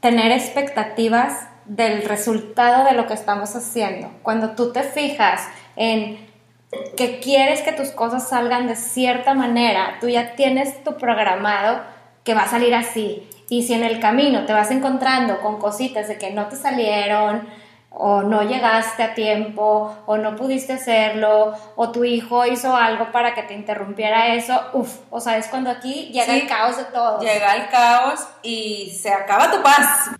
tener expectativas del resultado de lo que estamos haciendo. Cuando tú te fijas en que quieres que tus cosas salgan de cierta manera, tú ya tienes tu programado que va a salir así. Y si en el camino te vas encontrando con cositas de que no te salieron, o no llegaste a tiempo, o no pudiste hacerlo, o tu hijo hizo algo para que te interrumpiera eso, uff, o sea, es cuando aquí llega el caos de todo. Llega el caos y se acaba tu paz.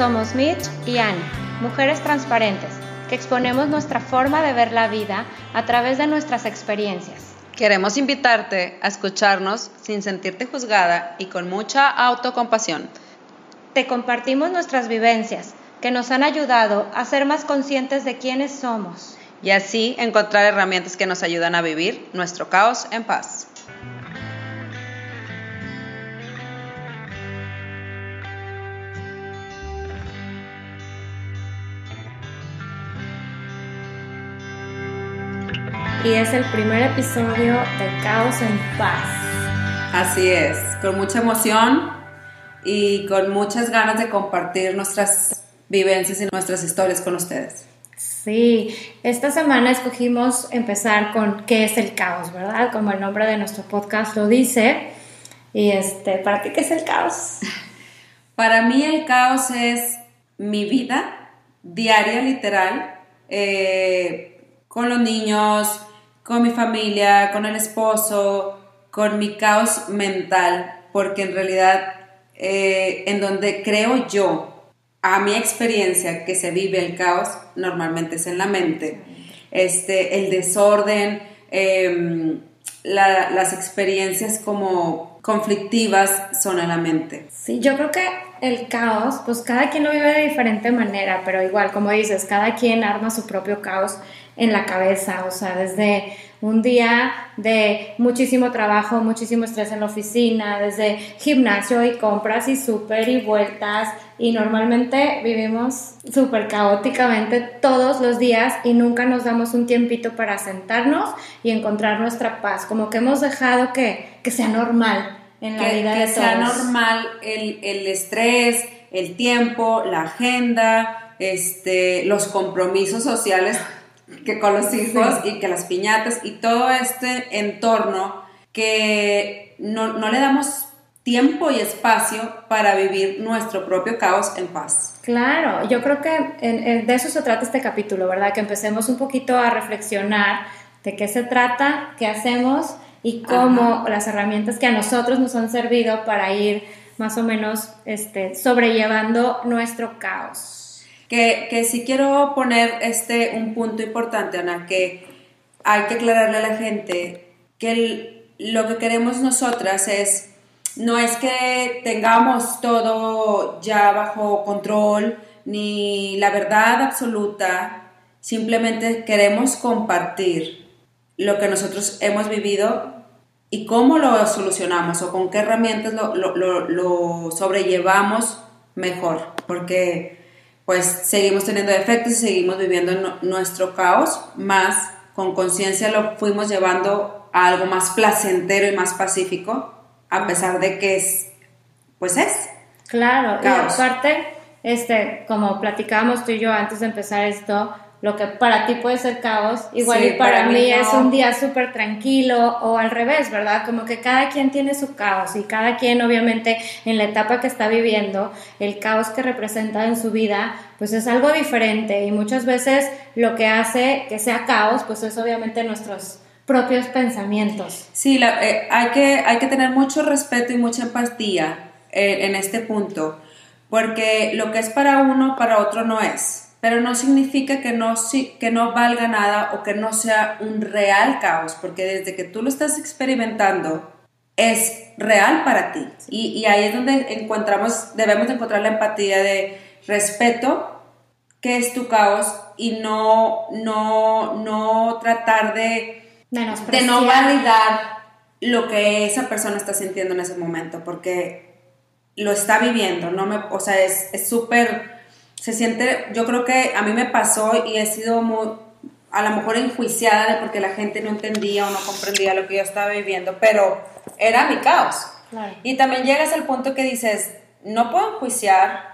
Somos Mitch y Anne, mujeres transparentes, que exponemos nuestra forma de ver la vida a través de nuestras experiencias. Queremos invitarte a escucharnos sin sentirte juzgada y con mucha autocompasión. Te compartimos nuestras vivencias, que nos han ayudado a ser más conscientes de quiénes somos. Y así encontrar herramientas que nos ayudan a vivir nuestro caos en paz. Y es el primer episodio de Caos en Paz. Así es, con mucha emoción y con muchas ganas de compartir nuestras vivencias y nuestras historias con ustedes. Sí, esta semana escogimos empezar con qué es el caos, ¿verdad? Como el nombre de nuestro podcast lo dice. Y este, ¿para ti qué es el caos? Para mí el caos es mi vida diaria, literal, eh, con los niños, con mi familia, con el esposo, con mi caos mental, porque en realidad eh, en donde creo yo, a mi experiencia que se vive el caos, normalmente es en la mente. Este, el desorden, em, las experiencias como conflictivas son en la mente. Sí, yo creo que el caos, pues cada quien lo vive de diferente manera, pero igual, como dices, cada quien arma su propio caos en la cabeza, o sea, desde un día de muchísimo trabajo, muchísimo estrés en la oficina, desde gimnasio y compras y súper y vueltas y normalmente vivimos súper caóticamente todos los días y nunca nos damos un tiempito para sentarnos y encontrar nuestra paz, como que hemos dejado que, sea normal en la vida de todos. Que sea normal el, el estrés, el tiempo, la agenda, este, los compromisos sociales que con los hijos y que las piñatas y todo este entorno que no, no, le damos tiempo y espacio para vivir nuestro propio caos en paz. Claro, yo creo que de eso se trata este capítulo, ¿verdad? Que empecemos un poquito a reflexionar de qué se trata, qué hacemos y cómo las herramientas que a nosotros nos han servido para ir más o menos este, sobrellevando nuestro caos que, que sí quiero poner este, un punto importante, Ana, que hay que aclararle a la gente que lo que queremos nosotras es, no es que tengamos todo ya bajo control, ni la verdad absoluta, simplemente queremos compartir lo que nosotros hemos vivido y cómo lo solucionamos o con qué herramientas lo, lo, lo sobrellevamos mejor, porque pues seguimos teniendo efectos y seguimos viviendo nuestro caos, más con conciencia lo fuimos llevando a algo más placentero y más pacífico, a pesar de que es, pues es. Claro, y aparte, este, como platicábamos tú y yo antes de empezar esto, lo que para ti puede ser caos, igual y para, mí, es un día súper tranquilo o al revés, ¿verdad? Como que cada quien tiene su caos y cada quien obviamente en la etapa que está viviendo, el caos que representa en su vida, pues es algo diferente y muchas veces lo que hace que sea caos, pues es obviamente nuestros propios pensamientos. Sí, eh, hay, que, hay que tener mucho respeto y mucha empatía eh, en este punto, porque lo que es para uno, para otro no es pero no significa que no, que no valga nada o que no sea un real caos, porque desde que tú lo estás experimentando, es real para ti. Y, ahí es donde encontramos, debemos encontrar la empatía de respeto qué es tu caos y no, no, no tratar de, de no validar lo que esa persona está sintiendo en ese momento, porque lo está viviendo, no me, o sea, es súper, se siente, yo creo que a mí me pasó y he sido muy, a lo mejor enjuiciada de porque la gente no entendía o no comprendía lo que yo estaba viviendo, pero era mi caos. Y también llegas al punto que dices, no puedo enjuiciar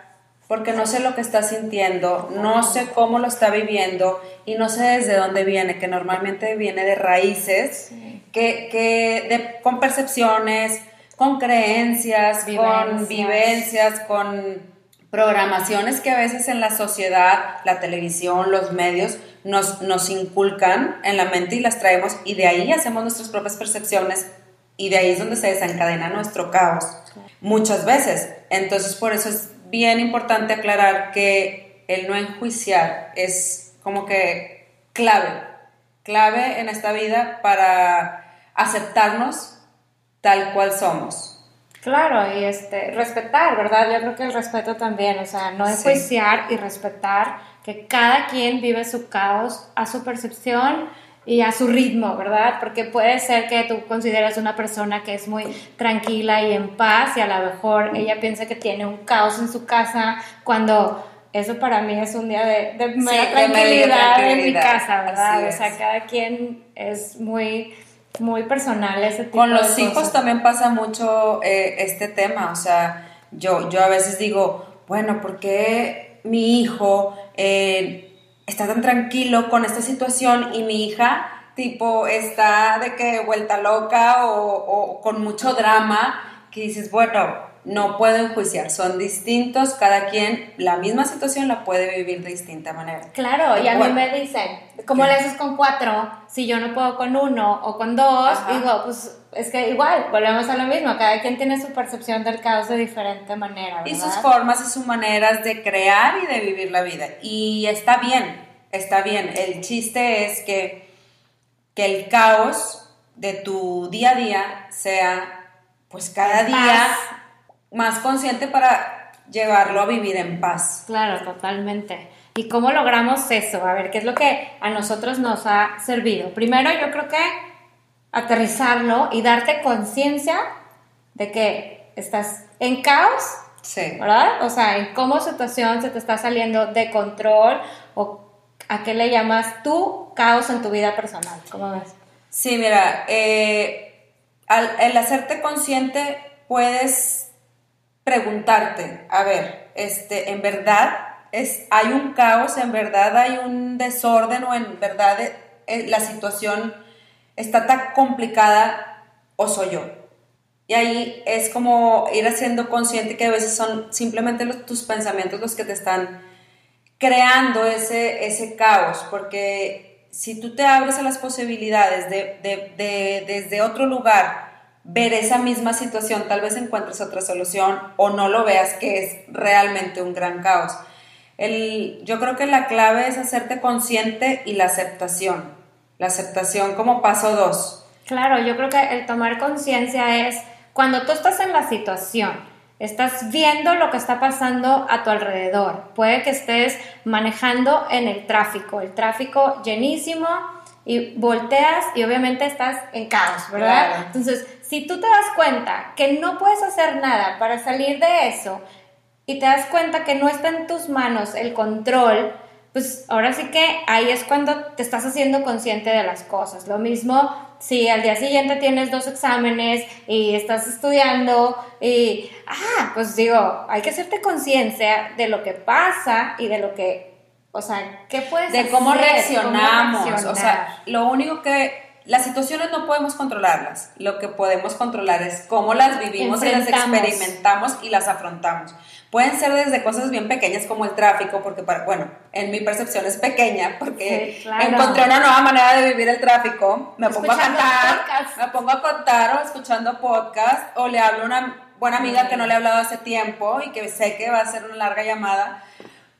porque no sé lo que está sintiendo, no sé cómo lo está viviendo y no sé desde dónde viene, que normalmente viene de raíces, que, que con percepciones, con creencias, con vivencias, con programaciones que a veces en la sociedad, la televisión, los medios, nos, nos inculcan en la mente y las traemos y de ahí hacemos nuestras propias percepciones y de ahí es donde se desencadena nuestro caos muchas veces. Entonces por eso es bien importante aclarar que el no enjuiciar es como que clave, clave en esta vida para aceptarnos tal cual somos. Claro, y este, respetar, ¿verdad? Yo creo que el respeto también, o sea, no enjuiciar y respetar que cada quien vive su caos a su percepción y a su ritmo, ¿verdad? Porque puede ser que tú consideres una persona que es muy tranquila y en paz y a lo mejor ella piensa que tiene un caos en su casa cuando eso para mí es un día de, de tranquilidad, en mi casa, ¿verdad? O sea, cada quien es muy muy personal ese tipo Con los hijos también pasa mucho eh, este tema, o sea, yo, yo a veces digo, bueno, ¿por qué mi hijo eh, está tan tranquilo con esta situación y mi hija tipo está de que vuelta loca o, con mucho drama, que dices, bueno, no puedo enjuiciar, son distintos, cada quien la misma situación la puede vivir de distinta manera. Claro, y a mí me dicen, ¿cómo le haces con cuatro si yo no puedo con uno o con dos? Digo, pues es que igual, volvemos a lo mismo, cada quien tiene su percepción del caos de diferente manera. Y sus formas y sus maneras de crear y de vivir la vida. Y está bien, está bien. El chiste es que, que el caos de tu día a día sea, pues cada día más consciente para llevarlo a vivir en paz. Claro, totalmente. ¿Y cómo logramos eso? A ver, ¿qué es lo que a nosotros nos ha servido? Primero, yo creo que aterrizarlo y darte conciencia de que estás en caos, sí. ¿verdad? O sea, en cómo situación se te está saliendo de control o ¿A qué le llamas tú caos en tu vida personal? ¿Cómo ves? Sí, mira, eh, al, el hacerte consciente puedes preguntarte, a ver, este, en verdad es, hay un caos, en verdad hay un desorden o en verdad eh, la situación está tan complicada o soy yo. Y ahí es como ir haciendo consciente que a veces son simplemente tus pensamientos los que te están creando ese, ese caos, porque si tú te abres a las posibilidades de, de, desde otro lugar ver esa misma situación, tal vez encuentres otra solución o no lo veas que es realmente un gran caos. El, yo creo que la clave es hacerte consciente y la aceptación. La aceptación como paso dos. Claro, yo creo que el tomar conciencia es cuando tú estás en la situación, Estás viendo lo que está pasando a tu alrededor. Puede que estés manejando en el tráfico, el tráfico llenísimo y volteas y obviamente estás en caos, ¿verdad? Entonces, si tú te das cuenta que no puedes hacer nada para salir de eso y te das cuenta que no está en tus manos el control, pues ahora sí que ahí es cuando te estás haciendo consciente de las cosas. Lo mismo si al día siguiente tienes dos exámenes y estás estudiando y, ah, pues digo, hay que hacerte conciencia de lo que pasa y de lo que, o sea, ¿qué puedes de cómo reaccionamos. O sea, lo único que las situaciones no podemos controlarlas. Lo que podemos controlar es cómo las vivimos y las experimentamos y las afrontamos. Pueden ser desde cosas bien pequeñas como el tráfico, porque, para, bueno, en mi percepción es pequeña, porque encontré una nueva manera de vivir el tráfico. Me pongo a cantar, me pongo a contar o escuchando podcast, o le hablo a una buena amiga que no le he hablado hace tiempo y que sé que va a ser una larga llamada.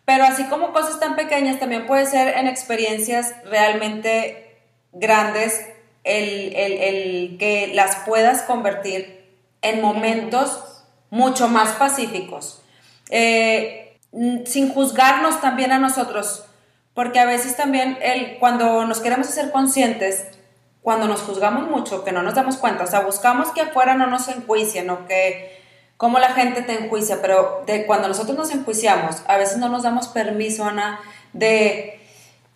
Pero así como cosas tan pequeñas, también puede ser en experiencias realmente grandes el, el que las puedas convertir en momentos mucho más pacíficos. Eh, sin juzgarnos también a nosotros, porque a veces también el, cuando nos queremos hacer conscientes, cuando nos juzgamos mucho, que no nos damos cuenta, o sea, buscamos que afuera no nos enjuicien o que como la gente te enjuicia, pero de cuando nosotros nos enjuiciamos, a veces no nos damos permiso, Ana, de,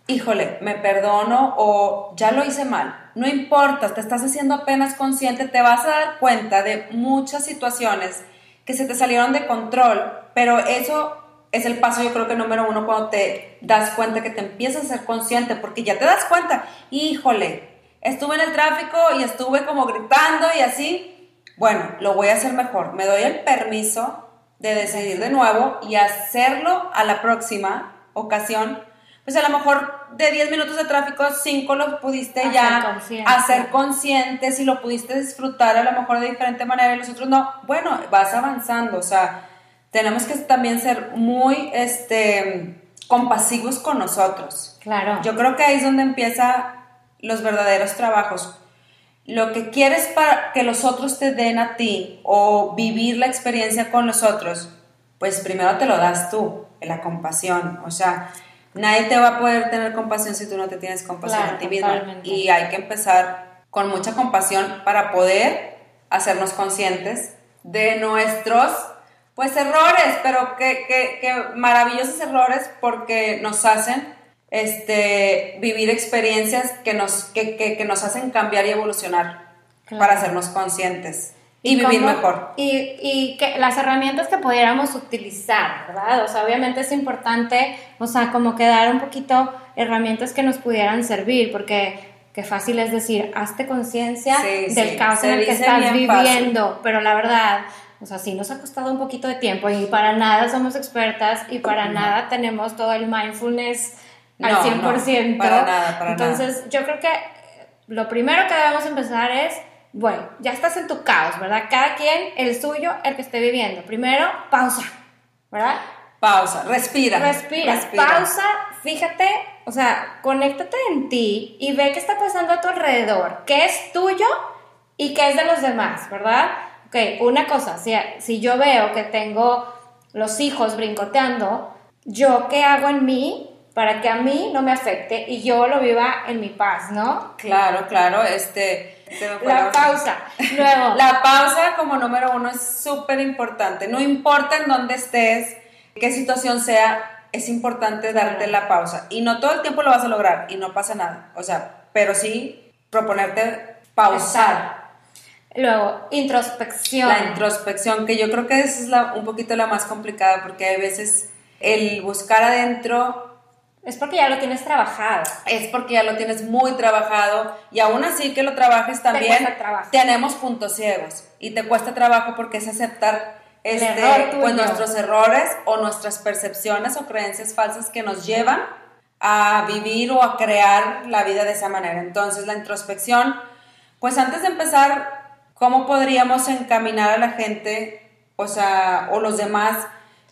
híjole, me perdono o ya lo hice mal. No importa, te estás haciendo apenas consciente, te vas a dar cuenta de muchas situaciones que se te salieron de control, pero eso es el paso yo creo que número uno cuando te das cuenta que te empiezas a ser consciente, porque ya te das cuenta, híjole, estuve en el tráfico y estuve como gritando y así, bueno, lo voy a hacer mejor. Me doy el permiso de decidir de nuevo y hacerlo a la próxima ocasión. Pues a lo mejor de 10 minutos de tráfico, 5 lo pudiste ya hacer conscientes y lo pudiste disfrutar a lo mejor de diferente manera y los otros no. Bueno, vas avanzando, o sea, tenemos que también ser muy este, compasivos con nosotros. Claro. Yo creo que ahí es donde empieza los verdaderos trabajos lo que quieres para que los otros te den a ti o vivir la experiencia con los otros, pues primero te lo das tú, la compasión. O sea, nadie te va a poder tener compasión si tú no te tienes compasión a ti mismo. Y hay que empezar con mucha compasión para poder hacernos conscientes de nuestros pues errores, pero que, que, que maravillosos errores porque nos hacen este, vivir experiencias que nos, que, que, nos hacen cambiar y evolucionar para hacernos conscientes y, vivir mejor. Y, y, que las herramientas que pudiéramos utilizar, ¿verdad? O sea, obviamente es importante, o sea, como que dar un poquito herramientas que nos pudieran servir, porque qué fácil es decir, hazte conciencia del caos en el que estás viviendo, pero la verdad, o sea, sí nos ha costado un poquito de tiempo y para nada somos expertas y para nada tenemos todo el mindfulness al 100%. para nada, para Entonces, yo creo que lo primero que debemos empezar es, bueno, ya estás en tu caos, ¿verdad? Cada quien el suyo, el que esté viviendo. Primero, pausa, ¿verdad? Pausa, respira. Respira, pausa, fíjate, o sea, conéctate en ti y ve qué está pasando a tu alrededor, qué es tuyo y qué es de los demás, ¿verdad? Ok, una cosa, si, si yo veo que tengo los hijos brincoteando, ¿yo qué hago en mí para que a mí no me afecte y yo lo viva en mi paz, ¿no? Claro, claro, este... La pausa, luego. La pausa como número uno es súper importante, no importa en dónde estés, qué situación sea, es importante darte la pausa y no todo el tiempo lo vas a lograr y no pasa nada, o sea, pero sí proponerte pausar. Luego, introspección. La introspección, que yo creo que esa es la, un poquito la más complicada porque hay veces el buscar adentro es porque ya lo tienes trabajado. Es porque ya lo tienes muy trabajado y aún así que lo trabajes también tenemos puntos ciegos y te cuesta trabajo porque es aceptar este, pues nuestros errores o nuestras percepciones o creencias falsas que nos llevan a vivir o a crear la vida de esa manera. Entonces la introspección, pues antes de empezar, ¿cómo podríamos encaminar a la gente, o sea, o los demás?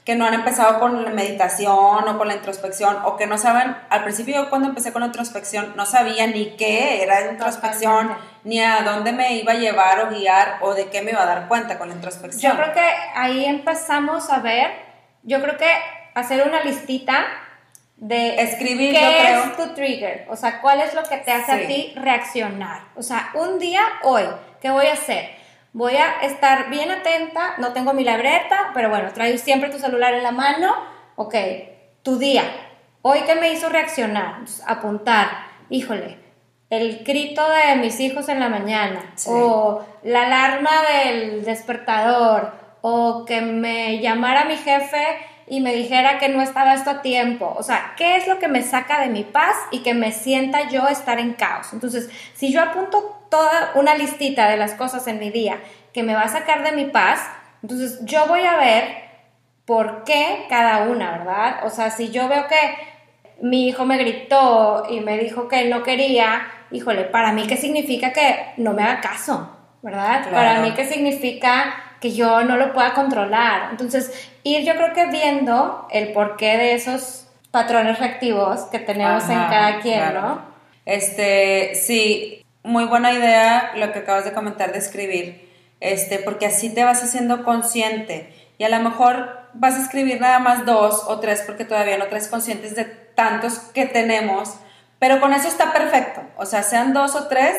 Que no han empezado con la meditación o con la introspección o que no saben, al principio yo cuando empecé con la introspección no sabía ni qué era introspección, ni a dónde me iba a llevar o guiar o de qué me iba a dar cuenta con la introspección. Yo creo que ahí empezamos a ver, yo creo que hacer una listita de escribir, qué es tu trigger, o sea, cuál es lo que te hace a ti reaccionar. O sea, un día hoy, ¿qué voy a hacer? Voy a estar bien atenta, no tengo mi libreta, pero bueno, traigo siempre tu celular en la mano, ok, tu día, hoy que me hizo reaccionar, apuntar, híjole, el grito de mis hijos en la mañana, o la alarma del despertador, o que me llamara mi jefe y me dijera que no estaba esto a tiempo. O sea, ¿qué es lo que me saca de mi paz y que me sienta yo estar en caos? Entonces, si yo apunto toda una listita de las cosas en mi día que me va a sacar de mi paz, entonces yo voy a ver por qué cada una, ¿verdad? O sea, si yo veo que mi hijo me gritó y me dijo que no quería, híjole, para mí qué significa que no me haga caso, ¿verdad? Para mí qué significa que yo no lo pueda controlar. Entonces, ir yo creo que viendo el porqué de esos patrones reactivos que tenemos en cada quien, ¿no? Este, sí, muy buena idea lo que acabas de comentar de escribir, este, porque así te vas haciendo consciente y a lo mejor vas a escribir nada más dos o tres porque todavía no traes conscientes de tantos que tenemos, pero con eso está perfecto. O sea, sean dos o tres,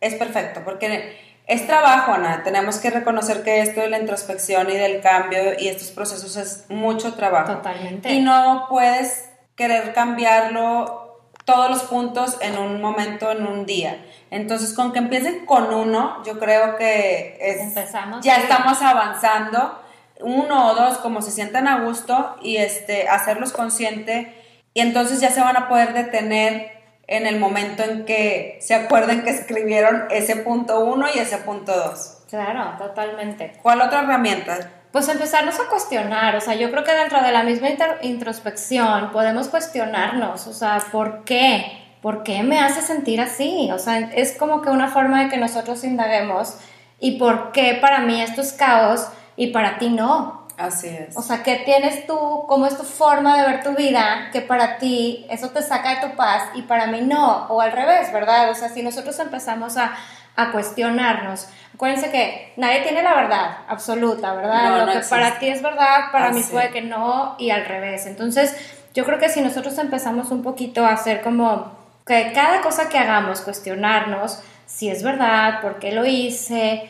es perfecto, porque es trabajo, Ana. Tenemos que reconocer que esto de la introspección y del cambio y estos procesos es mucho trabajo. Totalmente. Y no puedes querer cambiarlo todos los puntos en un momento, en un día. Entonces, con que empiecen con uno, yo creo que es, Empezamos, ya estamos avanzando. Uno o dos, como se sientan a gusto y este, hacerlos consciente. Y entonces ya se van a poder detener en el momento en que se acuerden que escribieron ese punto uno y ese punto dos. Claro, totalmente. ¿Cuál otra herramienta? Pues empezarnos a cuestionar, o sea, yo creo que dentro de la misma introspección podemos cuestionarnos, o sea, ¿por qué? ¿Por qué me hace sentir así? O sea, es como que una forma de que nosotros indaguemos y por qué para mí esto es caos y para ti no. Así es. O sea, ¿qué tienes tú? ¿Cómo es tu forma de ver tu vida? Que para ti eso te saca de tu paz y para mí no. O al revés, ¿verdad? O sea, si nosotros empezamos a, a cuestionarnos, acuérdense que nadie tiene la verdad absoluta, ¿verdad? No, Lo no que existe. para ti es verdad, para mí Así. puede que no y al revés. Entonces, yo creo que si nosotros empezamos un poquito a hacer como que cada cosa que hagamos, cuestionarnos si es verdad, por qué lo hice,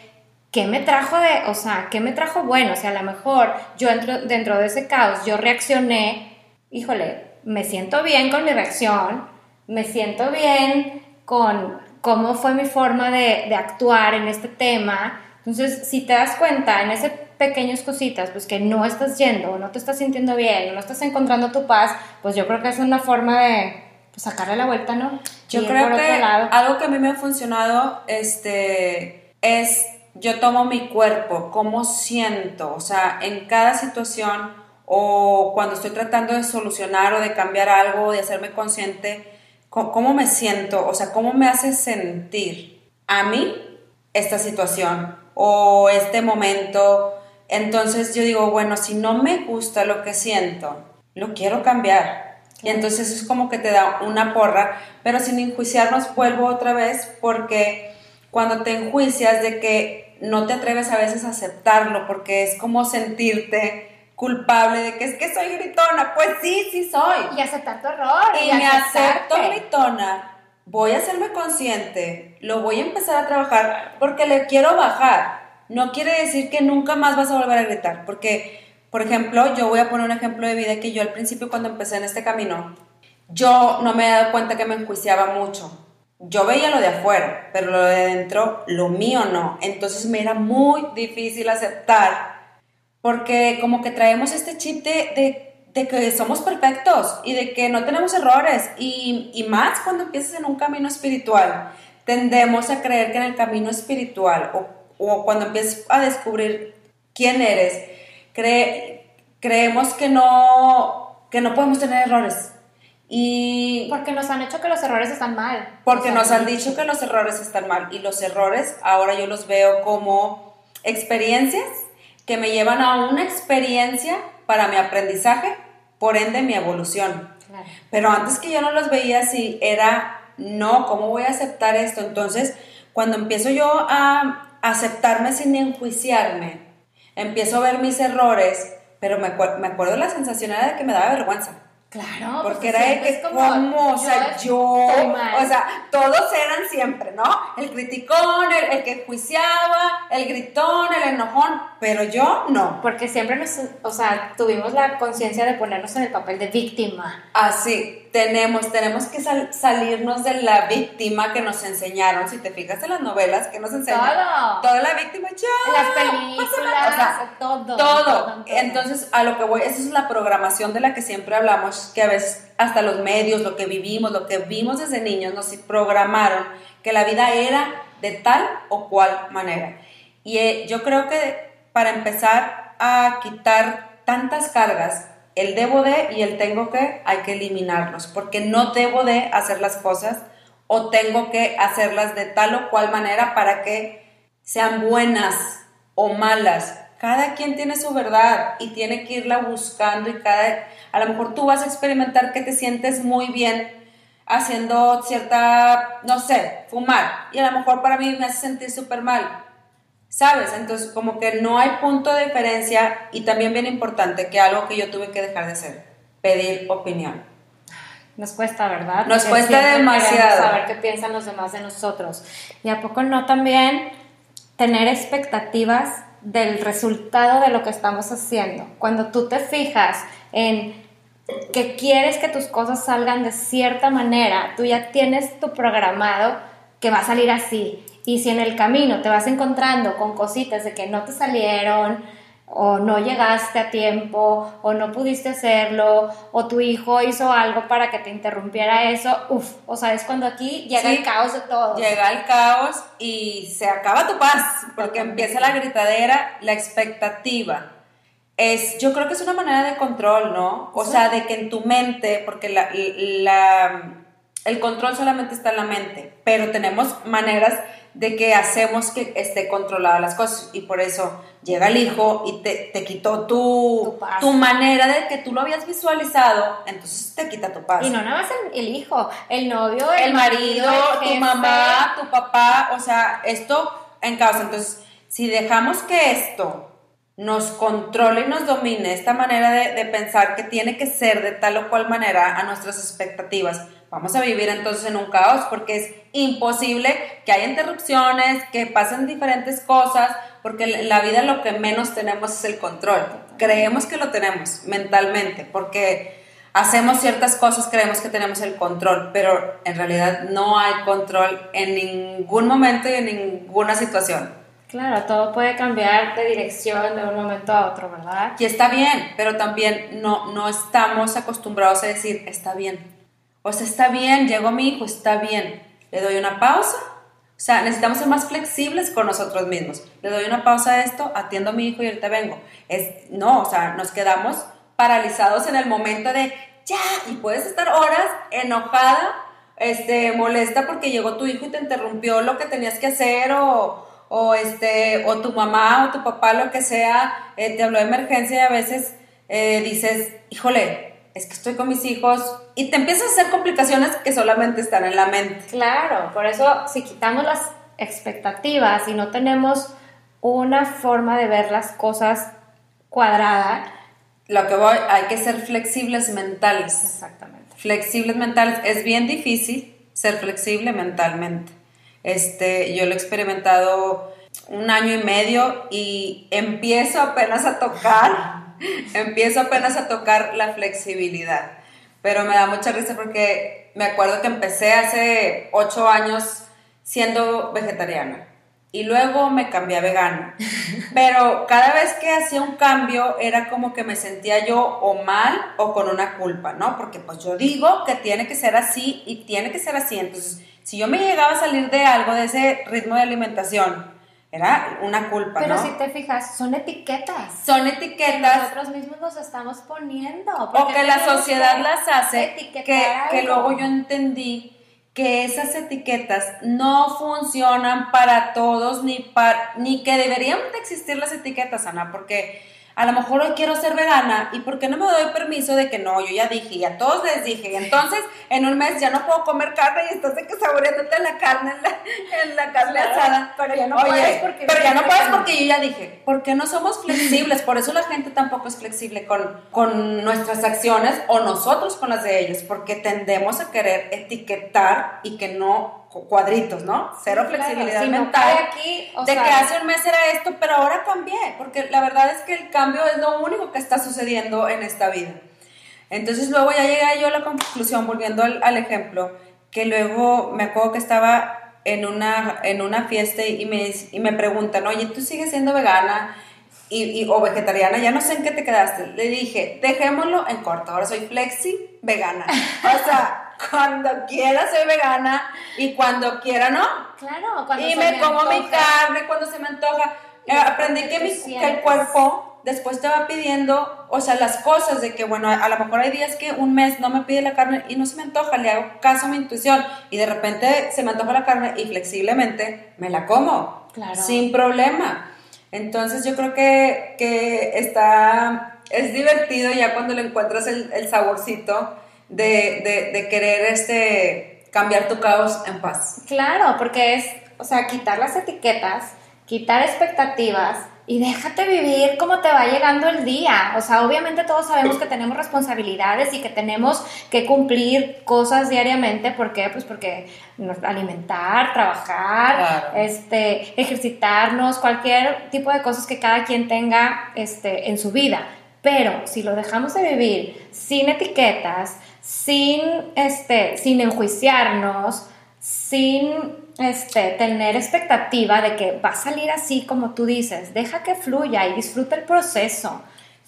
¿qué me trajo de, o sea, qué me trajo bueno? O sea, a lo mejor yo dentro, dentro de ese caos, yo reaccioné, híjole, me siento bien con mi reacción, me siento bien con cómo fue mi forma de, de actuar en este tema. Entonces, si te das cuenta en esas pequeñas cositas, pues que no estás yendo, no te estás sintiendo bien, no estás encontrando tu paz, pues yo creo que es una forma de pues, sacarle la vuelta, ¿no? Yo Ir creo que algo que a mí me ha funcionado este, es yo tomo mi cuerpo, cómo siento, o sea, en cada situación o cuando estoy tratando de solucionar o de cambiar algo, de hacerme consciente, co- cómo me siento, o sea, cómo me hace sentir a mí esta situación o este momento. Entonces yo digo, bueno, si no me gusta lo que siento, lo quiero cambiar. Y entonces es como que te da una porra, pero sin enjuiciarnos vuelvo otra vez porque cuando te enjuicias de que no te atreves a veces a aceptarlo porque es como sentirte culpable de que es que soy gritona, pues sí, sí soy. Y aceptar tu error. Y me aceptarte. acepto gritona, voy a hacerme consciente, lo voy a empezar a trabajar porque le quiero bajar. No quiere decir que nunca más vas a volver a gritar, porque, por ejemplo, yo voy a poner un ejemplo de vida que yo al principio cuando empecé en este camino, yo no me he dado cuenta que me enjuiciaba mucho. Yo veía lo de afuera, pero lo de dentro, lo mío no. Entonces me era muy difícil aceptar porque como que traemos este chip de, de, de que somos perfectos y de que no tenemos errores. Y, y más cuando empiezas en un camino espiritual, tendemos a creer que en el camino espiritual o, o cuando empiezas a descubrir quién eres, cre- creemos que no, que no podemos tener errores. Y Porque nos han hecho que los errores están mal. porque sea, nos han dicho que los errores están mal y los errores ahora yo los veo como experiencias que me llevan a una experiencia para mi aprendizaje, por ende mi evolución. Claro. Pero antes que yo no los veía así, era, no, ¿cómo voy a aceptar esto? Entonces, cuando empiezo yo a aceptarme sin enjuiciarme, empiezo a ver mis errores, pero me, me acuerdo la sensación era de que me daba vergüenza. Claro. Porque pues era de que, como, ¿cómo? O sea, yo, o sea, todos eran siempre, ¿no? El criticón, el, el que juiciaba, el gritón, el enojón, pero yo no. Porque siempre nos, o sea, tuvimos la conciencia de ponernos en el papel de víctima. Así, tenemos, tenemos que sal- salirnos de la víctima que nos enseñaron. Si te fijas en las novelas que nos enseñan, Todo. toda la víctima, yo. En las películas, o sea, todo, todo. todo. Entonces, a lo que voy, esa es la programación de la que siempre hablamos, que a veces hasta los medios, lo que vivimos, lo que vimos desde niños, nos programaron que la vida era de tal o cual manera. Y eh, yo creo que para empezar a quitar tantas cargas, el debo de y el tengo que, hay que eliminarlos, porque no debo de hacer las cosas o tengo que hacerlas de tal o cual manera para que sean buenas o malas. Cada quien tiene su verdad y tiene que irla buscando y cada a lo mejor tú vas a experimentar que te sientes muy bien haciendo cierta, no sé, fumar y a lo mejor para mí me hace sentir súper mal. ¿Sabes? Entonces, como que no hay punto de diferencia y también bien importante que algo que yo tuve que dejar de hacer, pedir opinión. Nos cuesta, ¿verdad? Nos cuesta demasiado. Saber qué piensan los demás de nosotros. Y a poco no también tener expectativas del resultado de lo que estamos haciendo. Cuando tú te fijas en que quieres que tus cosas salgan de cierta manera, tú ya tienes tu programado que va a salir así. Y si en el camino te vas encontrando con cositas de que no te salieron, o no llegaste a tiempo, o no pudiste hacerlo, o tu hijo hizo algo para que te interrumpiera eso, uff, o sea, es cuando aquí llega el caos de todo. Llega el caos y se acaba tu paz, porque empieza la gritadera, la expectativa. Es, yo creo que es una manera de control, ¿no? O sea, de que en tu mente, porque la, la, el control solamente está en la mente, pero tenemos maneras de que hacemos que esté controlada las cosas y por eso llega el hijo y te, te quitó tu, tu, manera de que tú lo habías visualizado, entonces te quita tu paz. Y no nada más el, hijo, el novio, el, marido, tu mamá, tu papá, o sea, esto en causa. Entonces, si dejamos que esto nos controle y nos domine, esta manera de, de pensar que tiene que ser de tal o cual manera a nuestras expectativas, vamos a vivir entonces en un caos porque es imposible que haya interrupciones, que pasen diferentes cosas, porque la vida lo que menos tenemos es el control. Creemos que lo tenemos mentalmente, porque hacemos ciertas cosas, creemos que tenemos el control, pero en realidad no hay control en ningún momento y en ninguna situación. Claro, todo puede cambiar de dirección de un momento a otro, ¿verdad? Y está bien, pero también no, no estamos acostumbrados a decir, está bien o sea, está bien, llegó mi hijo, está bien. Le doy una pausa. O sea, necesitamos ser más flexibles con nosotros mismos. Le doy una pausa a esto, atiendo a mi hijo y ahorita vengo. Es, no, o sea, nos quedamos paralizados en el momento de ya, y puedes estar horas enojada, este, molesta porque llegó tu hijo y te interrumpió lo que tenías que hacer o, o este, o tu mamá o tu papá, lo que sea, eh, te habló de emergencia y a veces eh, dices, híjole, es que estoy con mis hijos y te empiezas a hacer complicaciones que solamente están en la mente. Claro, por eso si quitamos las expectativas y no tenemos una forma de ver las cosas cuadrada, lo que voy, hay que ser flexibles mentales. Exactamente. Flexibles mentales. Es bien difícil ser flexible mentalmente. Este, yo lo he experimentado un año y medio y empiezo apenas a tocar empiezo apenas a tocar la flexibilidad. Pero me da mucha risa porque me acuerdo que empecé hace ocho años siendo vegetariana y luego me cambié a vegana. Pero cada vez que hacía un cambio era como que me sentía yo o mal o con una culpa, ¿no? Porque pues yo digo que tiene que ser así y tiene que ser así. Entonces, si yo me llegaba a salir de algo, de ese ritmo de alimentación, era una culpa, Pero si te fijas, son etiquetas. Son etiquetas. Que nosotros mismos nos estamos poniendo. O que la sociedad las hace. Que, que luego yo entendí que esas etiquetas no funcionan para todos, ni, para, ni que deberían de existir las etiquetas, Ana, porque a lo mejor hoy quiero ser vegana y ¿por qué no me doy permiso de que no? Yo ya dije y a todos les dije y entonces en un mes ya no puedo comer carne y estás de que saboreándote la carne en la, en la carne asada. Pero ya no puedes porque... Pero ya no puedes porque yo ya dije, ¿por qué no somos flexibles? Por eso la gente tampoco es flexible con, con nuestras acciones o nosotros con las de ellos, porque tendemos a querer etiquetar y que no cuadritos, ¿no? Cero flexibilidad mental. aquí, de que hace un mes era esto, pero ahora cambié, porque la verdad es que el cambio es lo único que está sucediendo en esta vida. Entonces luego ya llegué yo a la conclusión, volviendo al, ejemplo, que luego me acuerdo que estaba en una, en una fiesta y me, y me preguntan, oye, ¿tú sigues siendo vegana? Y, o vegetariana, ya no sé en qué te quedaste. Le dije, dejémoslo en corto, ahora soy flexi vegana. O sea, cuando quiera soy vegana y cuando quiera no. Claro, cuando Y me, como mi carne cuando se me antoja. Eh, aprendí que, mi, el cuerpo después te va pidiendo, o sea, las cosas de que, bueno, a, lo mejor hay días que un mes no me pide la carne y no se me antoja, le hago caso a mi intuición y de repente se me antoja la carne y flexiblemente me la como. Claro. Sin problema. Entonces yo creo que, que está, es divertido ya cuando le encuentras el, el saborcito de, de, querer este, cambiar tu caos en paz. Claro, porque es, o sea, quitar las etiquetas quitar expectativas y déjate vivir como te va llegando el día. O sea, obviamente todos sabemos que tenemos responsabilidades y que tenemos que cumplir cosas diariamente. ¿Por qué? Pues porque alimentar, trabajar, este, ejercitarnos, cualquier tipo de cosas que cada quien tenga este, en su vida. Pero si lo dejamos de vivir sin etiquetas, sin, este, sin enjuiciarnos, sin este, tener expectativa de que va a salir así como tú dices. Deja que fluya y disfruta el proceso.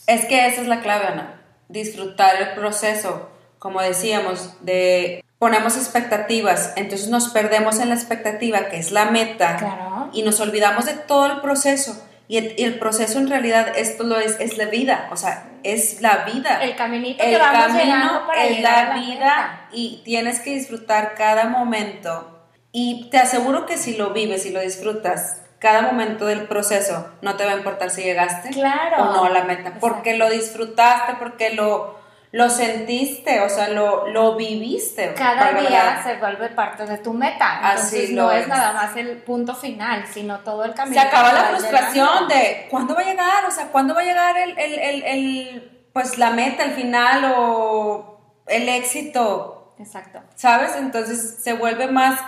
Es que esa es la clave, Ana. Disfrutar el proceso. Como decíamos, de ponemos expectativas, entonces nos perdemos en la expectativa, que es la meta, y nos olvidamos de todo el proceso. Y el, proceso en realidad esto lo es, es la vida, o sea, es la vida. El caminito que vamos camino para es la, vida y tienes que disfrutar cada momento. Y te aseguro que si lo vives y lo disfrutas, cada momento del proceso, no te va a importar si llegaste claro. o no a la meta, porque lo disfrutaste, porque lo, lo sentiste, o sea, lo, lo viviste. Cada día se vuelve parte de tu meta. Entonces Así no es, nada más el punto final, sino todo el camino. Se acaba la frustración de cuándo va a llegar, o sea, cuándo va a llegar el, el, el, el, pues la meta, el final o el éxito. Exacto. ¿Sabes? Entonces se vuelve más,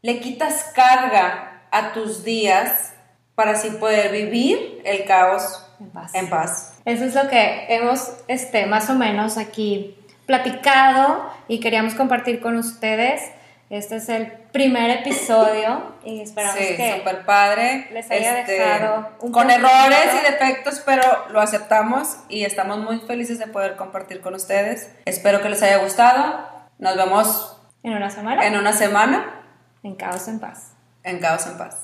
le quitas carga a tus días para así poder vivir el caos en paz. Eso es lo que hemos este, más o menos aquí platicado y queríamos compartir con ustedes. Este es el primer episodio y esperamos sí, que super padre. les haya este, dejado un con errores y defectos, pero lo aceptamos y estamos muy felices de poder compartir con ustedes. Espero que les haya gustado. Nos vemos en una semana. En una semana. En Caos en Paz. En Caos en Paz.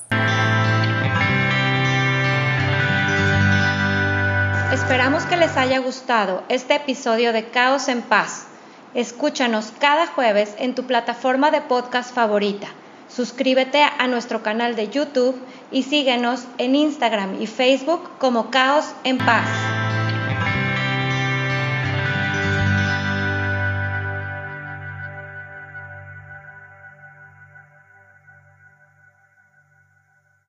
Esperamos que les haya gustado este episodio de Caos en Paz. Escúchanos cada jueves en tu plataforma de podcast favorita. Suscríbete a nuestro canal de YouTube y síguenos en Instagram y Facebook como Caos en Paz.